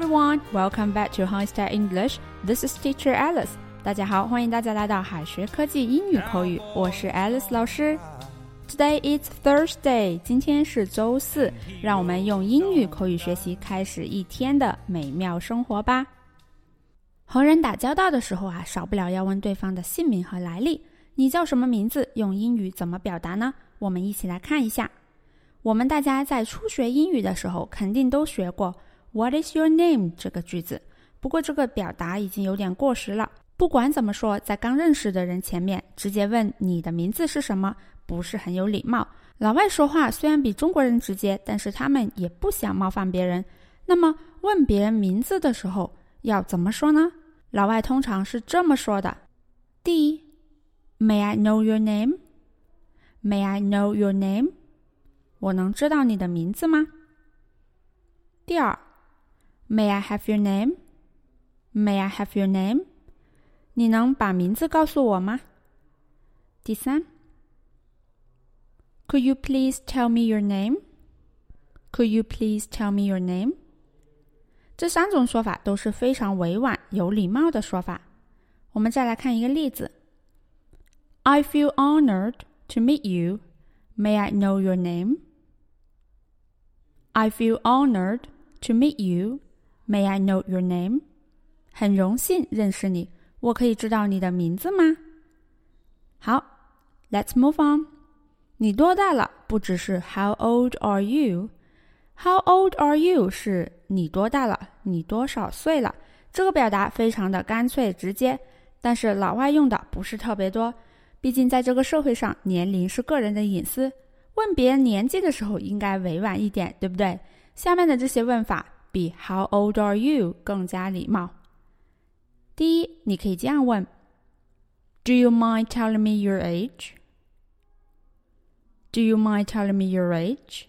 everyone, welcome back to High Style English. This is Teacher Alice. 大家好，欢迎大家来到海学科技英语口语，我是 Alice 老师。Today is Thursday，今天是周四，让我们用英语口语学习开始一天的美妙生活吧。和人打交道的时候啊，少不了要问对方的姓名和来历。你叫什么名字？用英语怎么表达呢？我们一起来看一下。我们大家在初学英语的时候，肯定都学过 "What is your name" 这个句子。不过这个表达已经有点过时了。不管怎么说，在刚认识的人前面直接问你的名字是什么，不是很有礼貌。老外说话虽然比中国人直接，但是他们也不想冒犯别人。那么问别人名字的时候要怎么说呢？老外通常是这么说的：第一，May I know your name？May I know your name？我能知道你的名字吗？第二 ，May I have your name？May I have your name？你能把名字告诉我吗？第三，Could you please tell me your name？Could you please tell me your name？这三种说法都是非常委婉、有礼貌的说法。我们再来看一个例子：I feel honored to meet you. May I know your name? I feel honored to meet you. May I know your name? 很荣幸认识你，我可以知道你的名字吗？好，Let's move on。你多大了？不只是 How old are you？How old are you 是你多大了？你多少岁了？这个表达非常的干脆直接，但是老外用的不是特别多。毕竟在这个社会上，年龄是个人的隐私。问别人年纪的时候应该委婉一点，对不对？下面的这些问法比 How old are you 更加礼貌。第一，你可以这样问：Do you mind telling me your age？Do you mind telling me your age？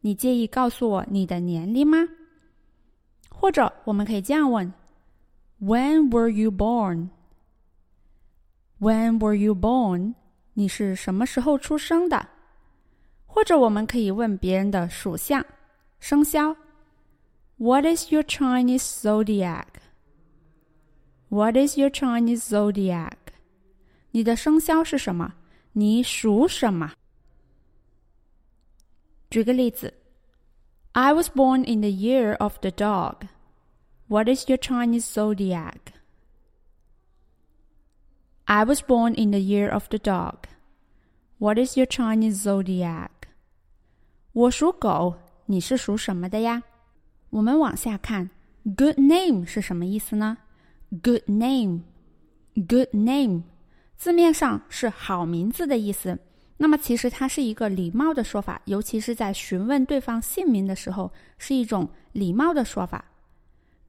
你介意告诉我你的年龄吗？或者我们可以这样问：When were you born？When were you born？你是什么时候出生的？或者我们可以问别人的属相、生肖。 What is your Chinese zodiac? What is your Chinese zodiac? 你的生肖是什么？你属什么？举个例子，I was born in the year of the dog. What is your Chinese zodiac? I was born in the year of the dog. What is your Chinese zodiac? 我属狗，你是属什么的呀？ 我们往下看，good name 是什么意思呢？good name，good name，字面上是好名字的意思。那么其实它是一个礼貌的说法，尤其是在询问对方姓名的时候，是一种礼貌的说法。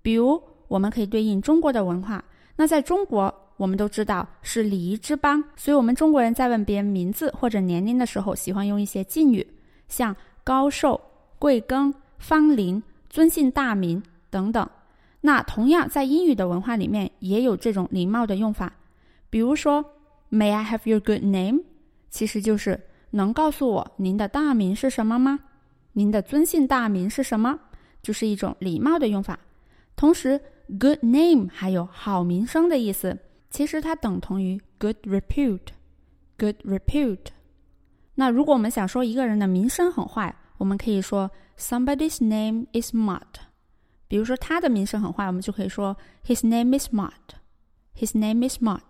比如，我们可以对应中国的文化。那在中国，我们都知道是礼仪之邦，所以我们中国人在问别人名字或者年龄的时候，喜欢用一些敬语，像。高寿、贵庚、芳龄、尊姓大名等等。那同样在英语的文化里面也有这种礼貌的用法。比如说，May I have your good name？其实就是能告诉我您的大名是什么吗？您的尊姓大名是什么？就是一种礼貌的用法。同时，good name 还有好名声的意思，其实它等同于 good repute。good repute。那如果我们想说一个人的名声很坏，我们可以说 somebody's name is mud。比如说他的名声很坏，我们就可以说 his name is mud。his name is mud。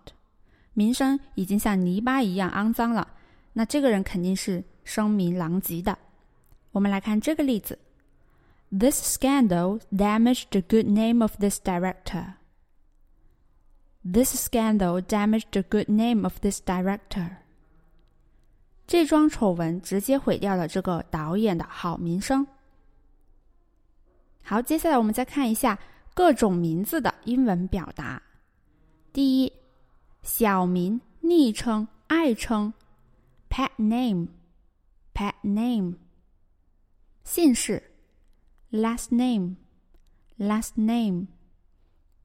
名声已经像泥巴一样肮脏了，那这个人肯定是声名狼藉的。我们来看这个例子：This scandal damaged the good name of this director. This scandal damaged the good name of this director. 这桩丑闻直接毁掉了这个导演的好名声。好，接下来我们再看一下各种名字的英文表达。第一，小名、昵称、爱称。（pet name），pet name；姓氏。（last name），last name；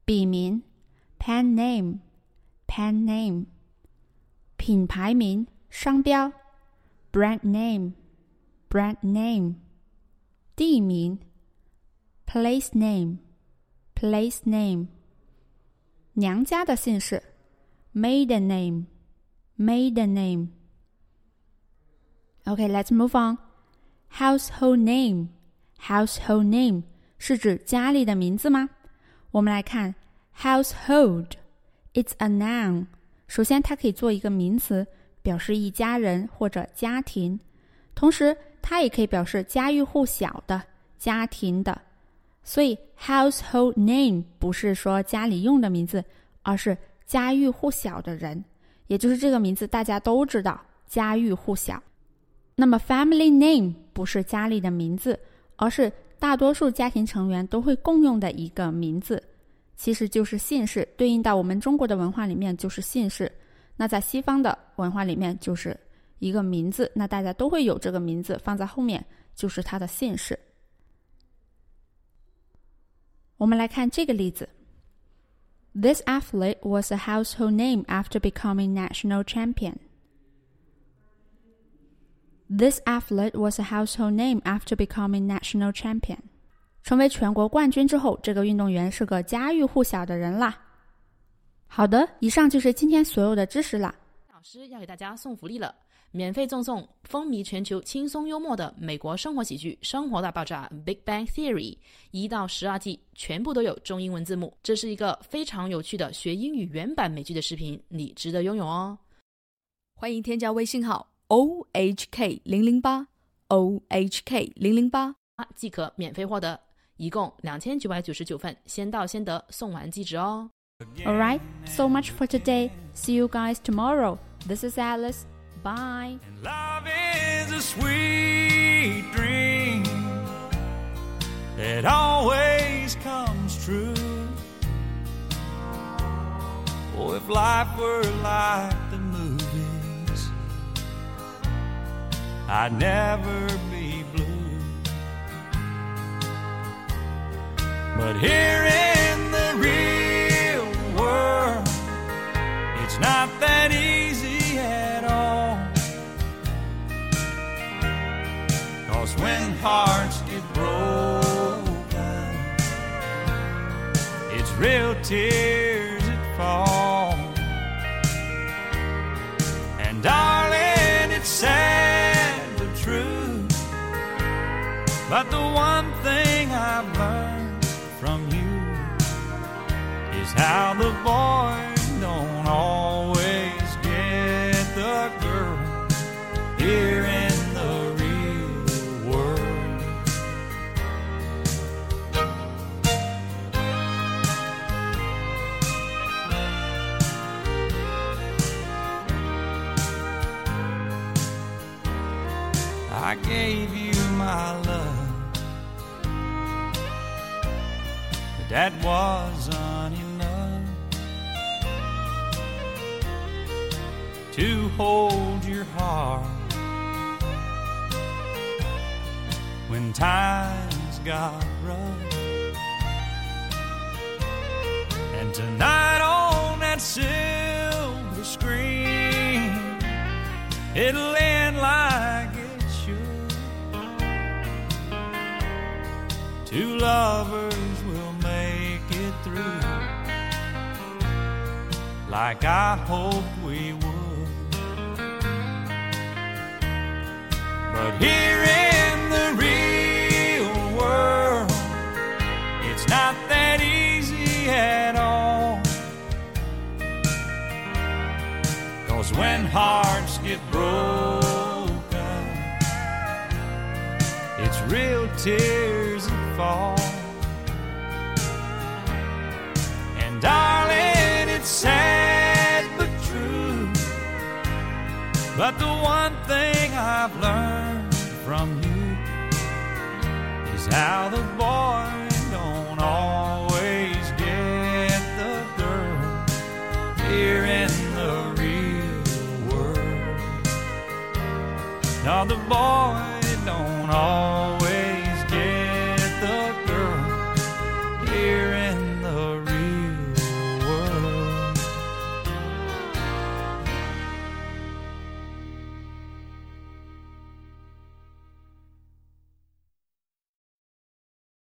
笔名。（pen name），pen name；品牌名、商标。brand name, brand name，地名 place name, place name。娘家的姓氏，maiden name, maiden name。Okay, let's move on. Household name, household name 是指家里的名字吗？我们来看 household, it's a noun。首先，它可以做一个名词， 表示一家人或者家庭。同时，它也可以表示家喻户晓的家庭的。所以，household name 不是说家里用的名字，而是家喻户晓的人，也就是这个名字大家都知道，家喻户晓。那么，family name 不是家里的名字，而是大多数家庭成员都会共用的一个名字，其实就是姓氏。对应到我们中国的文化里面就是姓氏，那在西方的文化里面就是一个名字，那大家都会有这个名字放在后面，就是他的姓氏。我们来看这个例子。This athlete was a household name after becoming national champion. This athlete was a household name after becoming national champion. 成为全国冠军之后，这个运动员是个家喻户晓的人啦。好的，以上就是今天所有的知识啦。老师要给大家送福利了。免费赠送风靡全球、轻松幽默的美国生活喜剧《生活大爆炸》（Big Bang Theory） 一到十二季全部都有中英文字幕。这是一个非常有趣的学英语原版美剧的视频，你值得拥有哦！欢迎添加微信号 o h k 零零八 o h k 零零八，即可免费获得，一共两千九百九十九份，先到先得，送完即止哦。All right, so much for today. See you guys tomorrow. This is Alice. Bye. And love is a sweet dream that always comes true. Oh, if life were like the movies, I'd never be blue. But here hearts get broken, it's real tears that fall. And darling, it's sad but true. But the one thing I've learned from you is how the boy I gave you my love, but that wasn't enough to hold your heart. When times got rough. And tonight on that silver screen, it'll end like Two lovers will make it through, like I hoped we would. But here in the real world, it's not that easy at all. Cause when hearts get broken, it's real tears fall. And darling, it's sad but true. But the one thing I've learned from you is how the boy don't always get the girl here in the real world. No, the boy